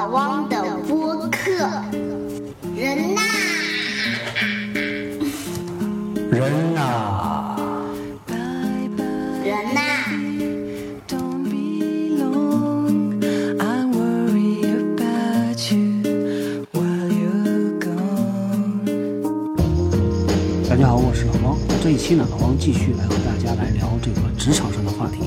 老汪的播客，人呐，人呐，人呐.大家好，我是老汪。这一期呢，老汪继续来和大家来聊这个职场上的话题。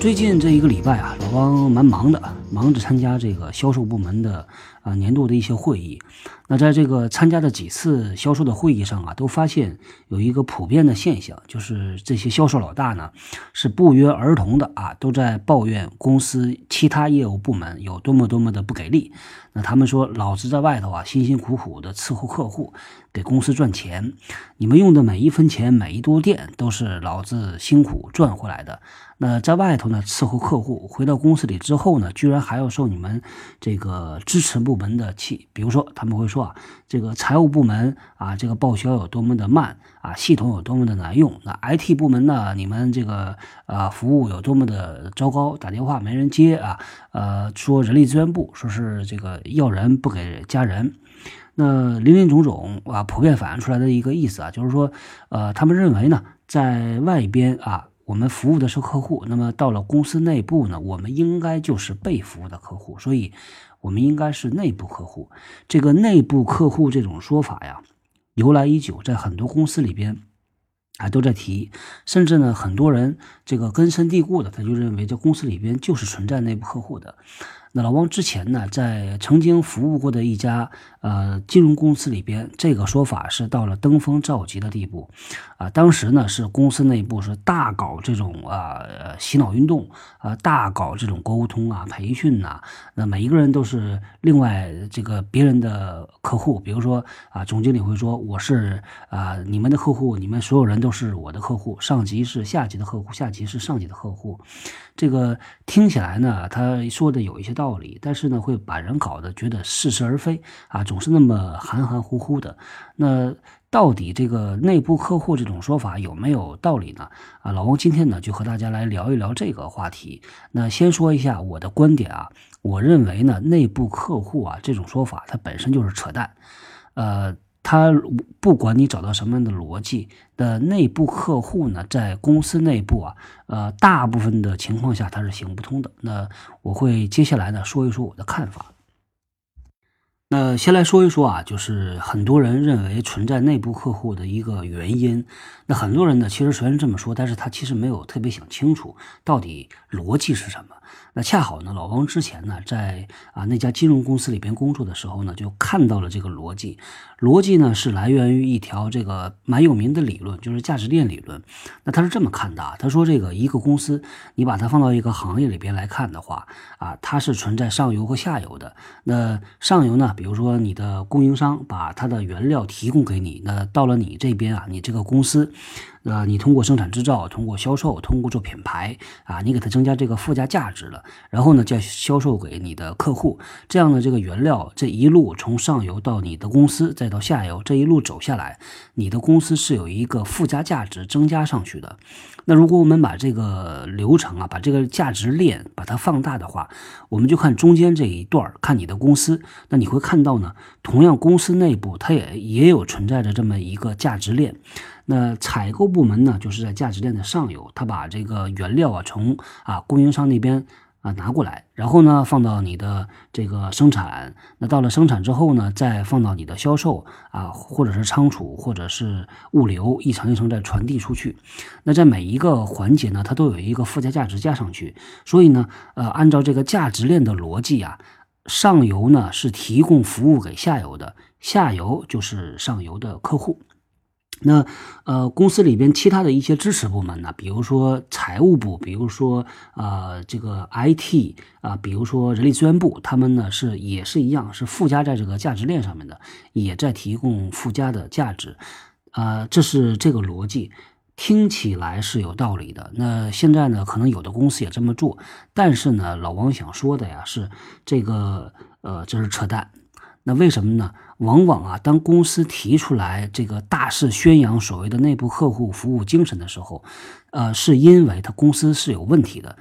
最近这一个礼拜啊，老汪蛮忙的，忙着参加这个销售部门的啊、年度的一些会议。那在这个参加的几次销售的会议上啊，都发现有一个普遍的现象，就是这些销售老大呢是不约而同的啊，都在抱怨公司其他业务部门有多么多么的不给力。那他们说，老子在外头啊，辛辛苦苦的伺候客户，给公司赚钱，你们用的每一分钱、每一度电都是老子辛苦赚回来的。那在外头呢伺候客户，回到公司里之后呢，居然还要受你们这个支持部门的气。比如说，他们会说啊，这个财务部门啊，这个报销有多么的慢啊，系统有多么的难用。那 IT 部门呢，你们这个啊服务有多么的糟糕，打电话没人接啊，呃，说人力资源部说是这个要人不给加人。那林林总总啊，普遍反映出来的一个意思啊，就是说，呃，他们认为呢，在外边啊，我们服务的是客户，那么到了公司内部呢，我们应该就是被服务的客户，所以我们应该是内部客户。这个内部客户这种说法呀，由来已久，在很多公司里边。啊，都在提，甚至呢，很多人这个根深蒂固的，他就认为这公司里边就是存在内部客户的。那老汪之前呢，在曾经服务过的一家呃金融公司里边，这个说法是到了登峰造极的地步，啊，当时呢是公司内部是大搞这种啊、洗脑运动啊、大搞这种沟通啊、培训呐、那每一个人都是另外这个别人的客户，比如说啊，总经理会说我是啊你们的客户，你们所有人都是我的客户，上级是下级的客户，下级是上级的客户，这个听起来呢，他说的有一些道理，但是呢，会把人搞得觉得似是而非啊，总是那么含含糊糊的。那到底这个内部客户这种说法有没有道理呢？啊，老王今天呢就和大家来聊一聊这个话题。那先说一下我的观点啊，我认为呢，内部客户啊这种说法它本身就是扯淡，呃。他不管你找到什么样的逻辑的内部客户呢，在公司内部啊，呃，大部分的情况下它是行不通的。那我会接下来呢说一说我的看法。那先来说一说啊，就是很多人认为存在内部客户的一个原因。那很多人呢，其实虽然这么说，但是他其实没有特别想清楚到底逻辑是什么。那恰好呢，老王之前呢，在啊那家金融公司里边工作的时候呢，就看到了这个逻辑。逻辑呢是来源于一条这个蛮有名的理论，就是价值链理论。那他是这么看的啊，他说这个一个公司，你把它放到一个行业里边来看的话啊，它是存在上游和下游的。那上游呢，比如说你的供应商把他的原料提供给你，那到了你这边啊，你这个公司。呃，你通过生产制造，通过销售，通过做品牌啊，你给它增加这个附加价值了，然后呢，再销售给你的客户，这样的这个原料这一路从上游到你的公司，再到下游这一路走下来，你的公司是有一个附加价值增加上去的。那如果我们把这个流程啊，把这个价值链把它放大的话，我们就看中间这一段，看你的公司，那你会看到呢，同样公司内部它也也有存在着这么一个价值链。那采购部门呢，就是在价值链的上游，他把这个原料啊从啊供应商那边啊拿过来，然后呢放到你的这个生产，那到了生产之后呢，再放到你的销售啊，或者是仓储，或者是物流，一层一层再传递出去。那在每一个环节呢，它都有一个附加价值加上去，所以呢，呃，按照这个价值链的逻辑啊，上游呢是提供服务给下游的，下游就是上游的客户。那呃，公司里边其他的一些支持部门呢，比如说财务部，比如说呃这个 IT 啊、比如说人力资源部，他们呢是也是一样，是附加在这个价值链上面的，也在提供附加的价值，啊，这是这个逻辑，听起来是有道理的。那现在呢，可能有的公司也这么做，但是呢，老王想说的呀是这个呃，这是扯淡。那为什么呢？往往啊，当公司提出来这个大肆宣扬所谓的内部客户服务精神的时候，呃，是因为它公司是有问题的。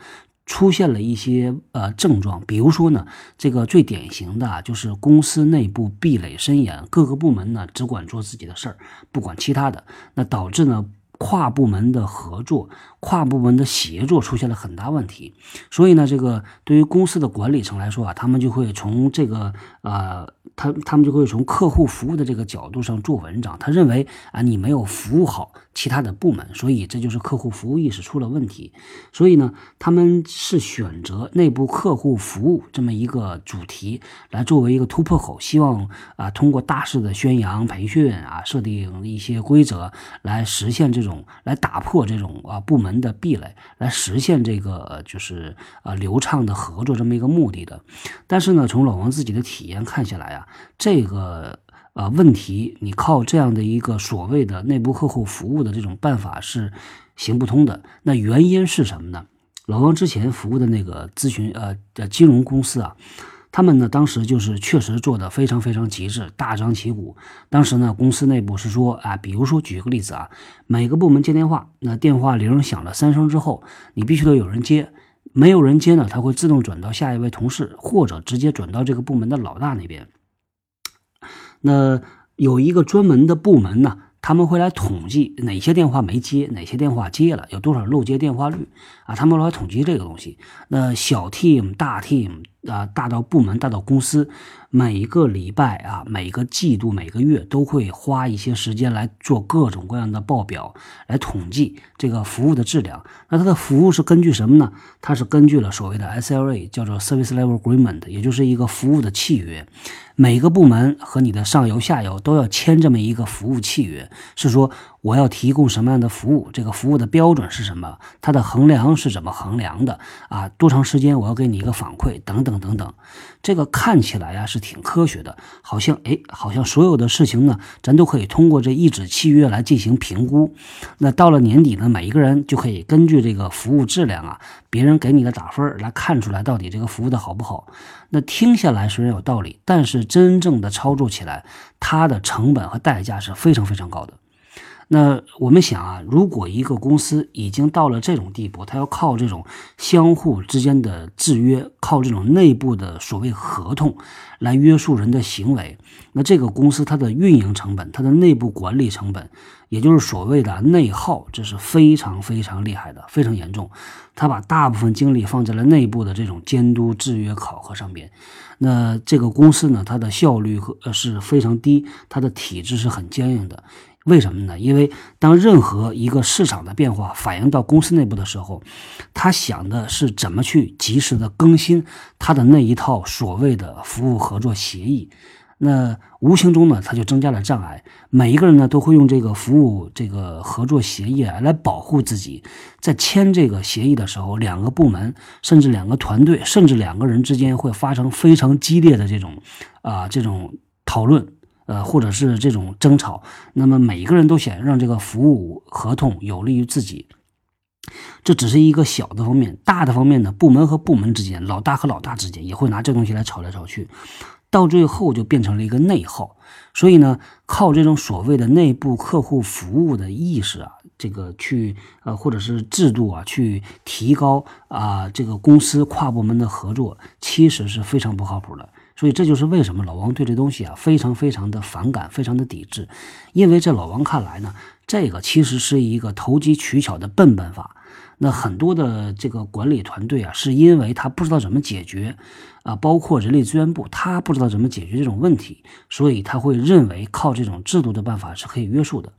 出现了一些呃症状，比如说呢，这个最典型的就是公司内部壁垒森严，各个部门呢只管做自己的事儿，不管其他的，那导致呢跨部门的合作、跨部门的协作出现了很大问题。所以呢，这个对于公司的管理层来说啊，他们就会从这个呃，他他们就会从客户服务的这个角度上做文章。他认为啊，你没有服务好其他的部门，所以这就是客户服务意识出了问题。所以呢，他们是选择内部客户服务这么一个主题来作为一个突破口，希望啊通过大肆的宣扬、培训啊，设定一些规则来实现这种，来打破这种啊部门的壁垒，来实现这个呃就是呃流畅的合作这么一个目的的。但是呢，从老王自己的体验看下来啊，这个。呃，问题你靠这样的一个所谓的内部客户服务的这种办法是行不通的。那原因是什么呢？老王之前服务的那个咨询呃的金融公司啊，他们呢当时就是确实做的非常非常极致，大张旗鼓。当时呢，公司内部是说啊，比如说举个例子啊，每个部门接电话，那电话铃响了三声之后，你必须得有人接，没有人接呢，他会自动转到下一位同事，或者直接转到这个部门的老大那边。那有一个专门的部门呢，他们会来统计哪些电话没接，哪些电话接了，有多少漏接电话率啊？他们来统计这个东西。那小 team、大 team 啊，大到部门，大到公司，每个礼拜啊，每个季度、每个月都会花一些时间来做各种各样的报表，来统计这个服务的质量。那它的服务是根据什么呢？它是根据了所谓的 SLA，叫做 Service Level Agreement，也就是一个服务的契约。每个部门和你的上游、下游都要签这么一个服务契约，是说我要提供什么样的服务，这个服务的标准是什么，它的衡量是怎么衡量的啊？多长时间我要给你一个反馈，等等等等。这个看起来呀是挺科学的，好像哎，好像所有的事情呢，咱都可以通过这一纸契约来进行评估。那到了年底呢，每一个人就可以根据这个服务质量啊，别人给你的打分来看出来到底这个服务的好不好。那听下来虽然有道理，但是真正的操作起来，它的成本和代价是非常非常高的。那我们想啊，如果一个公司已经到了这种地步，它要靠这种相互之间的制约，靠这种内部的所谓合同来约束人的行为，那这个公司它的运营成本、它的内部管理成本，也就是所谓的内耗，这是非常非常厉害的，非常严重。他把大部分精力放在了内部的这种监督、制约、考核上边。那这个公司呢，它的效率和呃是非常低，它的体制是很坚硬的。为什么呢？因为当任何一个市场的变化反映到公司内部的时候，他想的是怎么去及时的更新他的那一套所谓的服务合作协议。那无形中呢，他就增加了障碍。每一个人呢，都会用这个服务这个合作协议来保护自己。在签这个协议的时候，两个部门，甚至两个团队，甚至两个人之间会发生非常激烈的这种啊这种讨论。呃，或者是这种争吵，那么每个人都想让这个服务合同有利于自己，这只是一个小的方面，大的方面呢，部门和部门之间，老大和老大之间也会拿这东西来吵来吵去，到最后就变成了一个内耗。所以呢，靠这种所谓的内部客户服务的意识啊，这个去呃，或者是制度啊，去提高啊，这个公司跨部门的合作，其实是非常不靠谱的。所以这就是为什么老王对这东西啊非常非常的反感，非常的抵制，因为在老王看来呢，这个其实是一个投机取巧的笨办法。那很多的这个管理团队啊，是因为他不知道怎么解决，啊，包括人力资源部，他不知道怎么解决这种问题，所以他会认为靠这种制度的办法是可以约束的。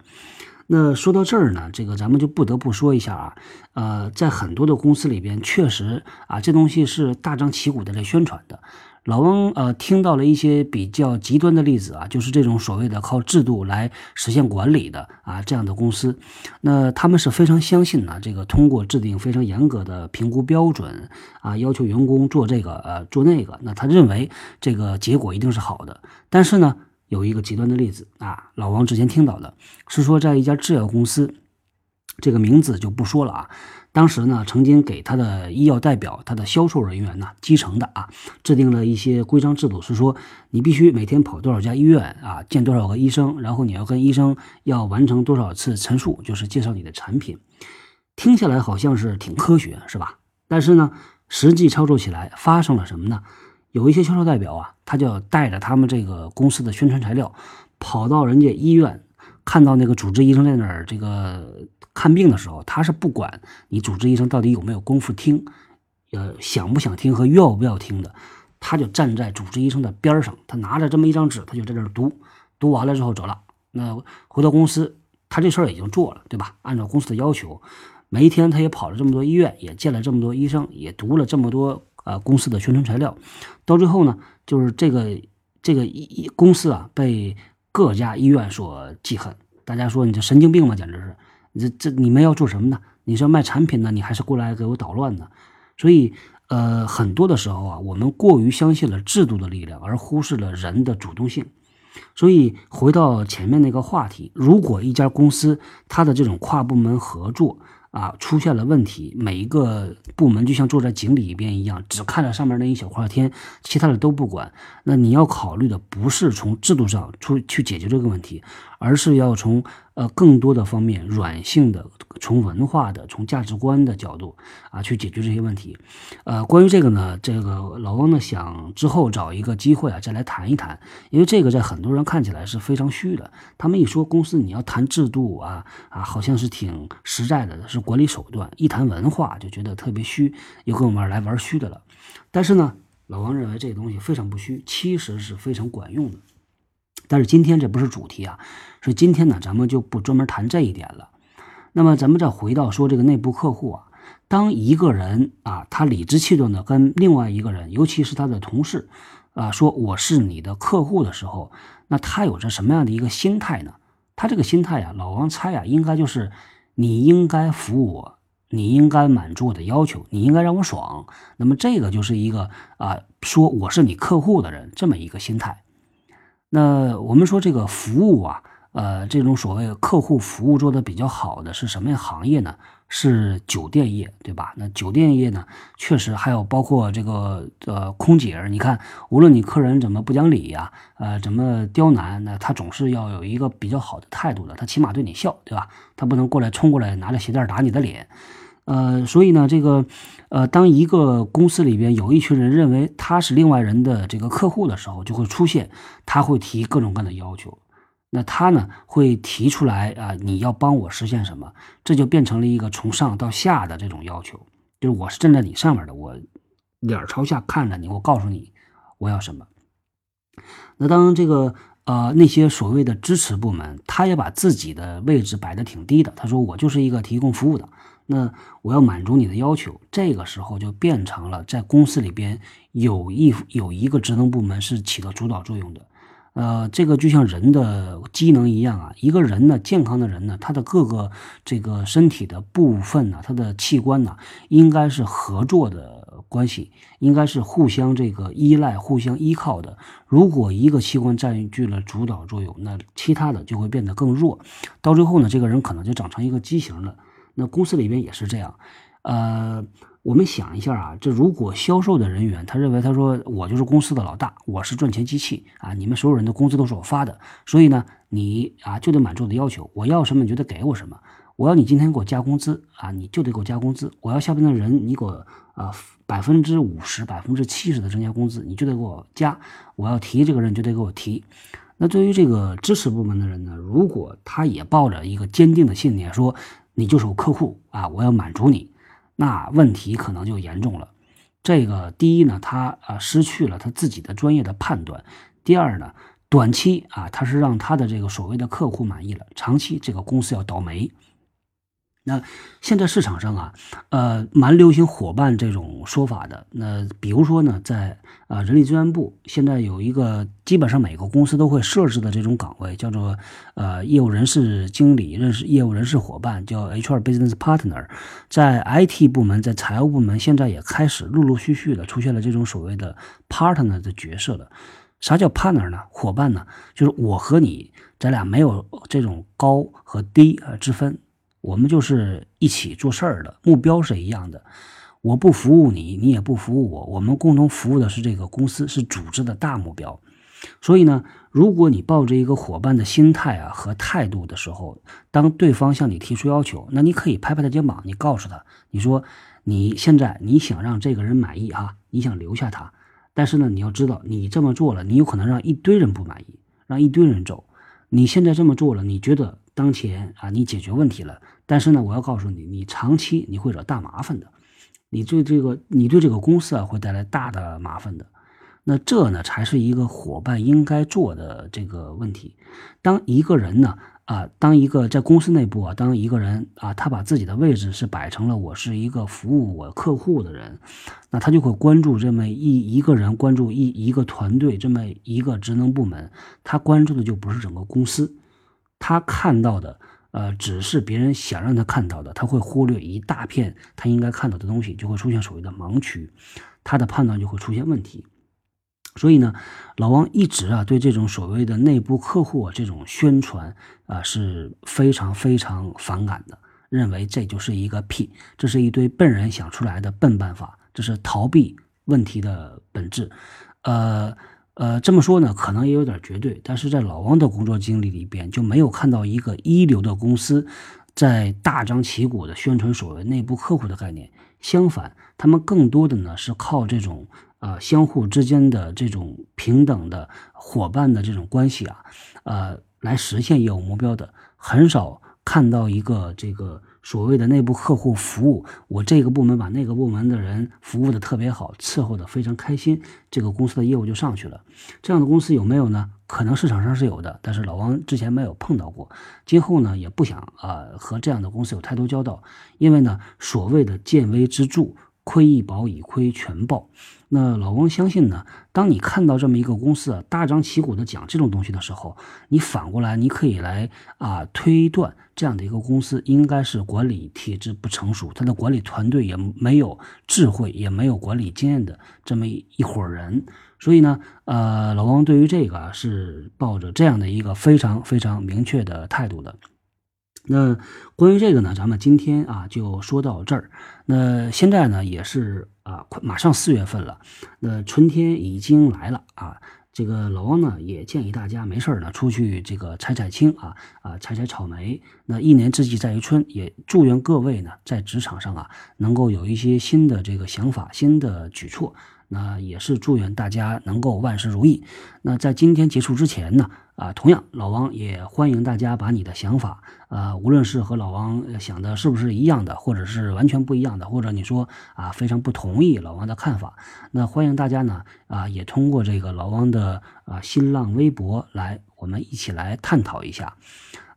那说到这儿呢，这个咱们就不得不说一下啊，呃，在很多的公司里边，确实啊，这东西是大张旗鼓的在宣传的。老汪呃听到了一些比较极端的例子啊，就是这种所谓的靠制度来实现管理的啊这样的公司，那他们是非常相信呢，这个通过制定非常严格的评估标准啊，要求员工做这个呃做那个，那他认为这个结果一定是好的。但是呢，有一个极端的例子啊，老王之前听到的是说，在一家制药公司，这个名字就不说了啊。当时呢，曾经给他的医药代表、他的销售人员呢，基层的啊，制定了一些规章制度，是说你必须每天跑多少家医院啊，见多少个医生，然后你要跟医生要完成多少次陈述，就是介绍你的产品。听下来好像是挺科学，是吧？但是呢，实际操作起来发生了什么呢？有一些销售代表啊，他就带着他们这个公司的宣传材料，跑到人家医院，看到那个主治医生在那儿这个看病的时候，他是不管你主治医生到底有没有功夫听，呃，想不想听和要不要听的，他就站在主治医生的边上，他拿着这么一张纸，他就在这儿读，读完了之后走了。那回到公司，他这事儿已经做了，对吧？按照公司的要求，每一天他也跑了这么多医院，也见了这么多医生，也读了这么多呃公司的宣传材料，到最后呢，就是这个这个医医公司啊被各家医院所记恨，大家说你这神经病吗？简直是，这这你们要做什么呢？你是要卖产品呢，你还是过来给我捣乱呢？所以呃，很多的时候啊，我们过于相信了制度的力量，而忽视了人的主动性。所以回到前面那个话题，如果一家公司它的这种跨部门合作啊出现了问题，每一个部门就像坐在井里边一样，只看着上面那一小块天，其他的都不管，那你要考虑的不是从制度上出去解决这个问题，而是要从呃更多的方面软性的，从文化的、从价值观的角度啊去解决这些问题。呃，关于这个呢，这个老汪呢想之后找一个机会啊再来谈一谈，因为这个在很多人看起来是非常虚的。他们一说公司你要谈制度啊啊，好像是挺实在的，是管理手段；一谈文化就觉得特别虚，又跟我们来玩虚的了。但是呢，老王认为这个东西非常不虚，其实是非常管用的。但是今天这不是主题啊，所以今天呢，咱们就不专门谈这一点了。那么咱们再回到说这个内部客户啊，当一个人啊，他理直气壮的跟另外一个人，尤其是他的同事啊，说我是你的客户的时候，那他有着什么样的一个心态呢？他这个心态啊，老王猜啊，应该就是你应该服务我，你应该满足我的要求，你应该让我爽。那么这个就是一个啊，说我是你客户的人这么一个心态。那我们说这个服务啊，呃，这种所谓客户服务做的比较好的是什么样行业呢？是酒店业，对吧？那酒店业呢，确实还有包括这个呃空姐儿，你看，无论你客人怎么不讲理呀，呃，怎么刁难，那他总是要有一个比较好的态度的，他起码对你笑，对吧？他不能过来冲过来拿着鞋带打你的脸。呃，所以呢，这个，呃，当一个公司里边有一群人认为他是另外人的这个客户的时候，就会出现他会提各种各样的要求。那他呢会提出来啊，你要帮我实现什么？这就变成了一个从上到下的这种要求，就是我是站在你上面的，我脸朝下看着你，我告诉你我要什么。那当这个呃那些所谓的支持部门，他也把自己的位置摆得挺低的，他说我就是一个提供服务的。那我要满足你的要求，这个时候就变成了在公司里边有一有一个职能部门是起到主导作用的，呃，这个就像人的机能一样啊，一个人呢，健康的人呢，他的各个这个身体的部分呢，他的器官呢，应该是合作的关系，应该是互相这个依赖、互相依靠的。如果一个器官占据了主导作用，那其他的就会变得更弱，到最后呢，这个人可能就长成一个畸形了。那公司里边也是这样，呃，我们想一下啊，这如果销售的人员他认为他说我就是公司的老大，我是赚钱机器啊，你们所有人的工资都是我发的，所以呢，你啊就得满足我的要求，我要什么你就得给我什么，我要你今天给我加工资啊，你就得给我加工资，我要下边的人你给我啊百分之五十、百分之七十的增加工资，你就得给我加，我要提这个人就得给我提。那对于这个支持部门的人呢，如果他也抱着一个坚定的信念说。你就是我客户啊，我要满足你，那问题可能就严重了。这个第一呢，他啊失去了他自己的专业的判断；第二呢，短期啊他是让他的这个所谓的客户满意了，长期这个公司要倒霉。那现在市场上啊，呃，蛮流行伙伴这种说法的。那比如说呢，在啊人力资源部现在有一个基本上每个公司都会设置的这种岗位，叫做呃业务人事经理、认识业务人事伙伴，叫 HR Business Partner。在 IT 部门、在财务部门，现在也开始陆陆续续的出现了这种所谓的 partner 的角色了。啥叫 partner 呢？伙伴呢？就是我和你，咱俩没有这种高和低啊之分。我们就是一起做事儿的，目标是一样的。我不服务你，你也不服务我，我们共同服务的是这个公司，是组织的大目标。所以呢，如果你抱着一个伙伴的心态啊和态度的时候，当对方向你提出要求，那你可以拍拍他肩膀，你告诉他，你说你现在你想让这个人满意啊，你想留下他，但是呢，你要知道，你这么做了，你有可能让一堆人不满意，让一堆人走。你现在这么做了，你觉得当前啊，你解决问题了，但是呢，我要告诉你，你长期你会惹大麻烦的，你对这个你对这个公司啊会带来大的麻烦的。那这呢，才是一个伙伴应该做的这个问题。当一个人呢，啊，当一个在公司内部啊，当一个人啊，他把自己的位置是摆成了我是一个服务我客户的人，那他就会关注这么一一个人，关注一一个团队，这么一个职能部门，他关注的就不是整个公司，他看到的，呃，只是别人想让他看到的，他会忽略一大片他应该看到的东西，就会出现所谓的盲区，他的判断就会出现问题。所以呢，老王一直啊对这种所谓的内部客户啊这种宣传啊是非常非常反感的，认为这就是一个屁，这是一堆笨人想出来的笨办法，这是逃避问题的本质。呃呃，这么说呢，可能也有点绝对，但是在老王的工作经历里边，就没有看到一个一流的公司在大张旗鼓的宣传所谓内部客户的概念。相反，他们更多的呢是靠这种。啊，相互之间的这种平等的伙伴的这种关系啊，呃，来实现业务目标的，很少看到一个这个所谓的内部客户服务，我这个部门把那个部门的人服务的特别好，伺候的非常开心，这个公司的业务就上去了。这样的公司有没有呢？可能市场上是有的，但是老王之前没有碰到过，今后呢也不想啊和这样的公司有太多交道，因为呢，所谓的见微知著。亏一保已亏全报。那老王相信呢，当你看到这么一个公司啊大张旗鼓的讲这种东西的时候，你反过来你可以来啊推断这样的一个公司应该是管理体制不成熟，他的管理团队也没有智慧，也没有管理经验的这么一伙人。所以呢，呃，老王对于这个是抱着这样的一个非常非常明确的态度的。那关于这个呢，咱们今天啊就说到这儿。那现在呢也是啊，快马上四月份了，那春天已经来了啊。这个老王呢也建议大家没事呢出去这个采采青啊啊采采草莓。那一年之计在于春，也祝愿各位呢在职场上啊能够有一些新的这个想法、新的举措。那也是祝愿大家能够万事如意。那在今天结束之前呢，啊，同样老王也欢迎大家把你的想法，啊，无论是和老王想的是不是一样的，或者是完全不一样的，或者你说啊非常不同意老王的看法，那欢迎大家呢，啊，也通过这个老王的啊新浪微博来，我们一起来探讨一下。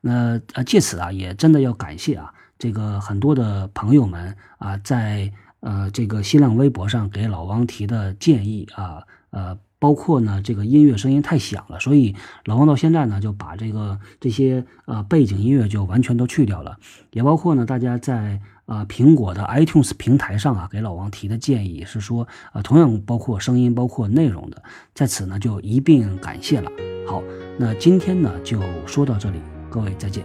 那呃借此啊，也真的要感谢啊，这个很多的朋友们啊在。呃，这个新浪微博上给老王提的建议啊，呃，包括呢，这个音乐声音太响了，所以老王到现在呢就把这个这些呃背景音乐就完全都去掉了。也包括呢，大家在啊苹果的 iTunes 平台上啊给老王提的建议是说，啊，同样包括声音，包括内容的，在此呢就一并感谢了。好，那今天呢就说到这里，各位再见。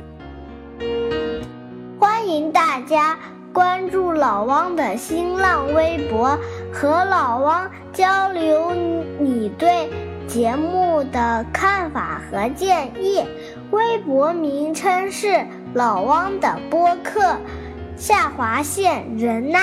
欢迎大家。关注老汪的新浪微博，和老汪交流你对节目的看法和建议。微博名称是老汪的播客，下划线人呐。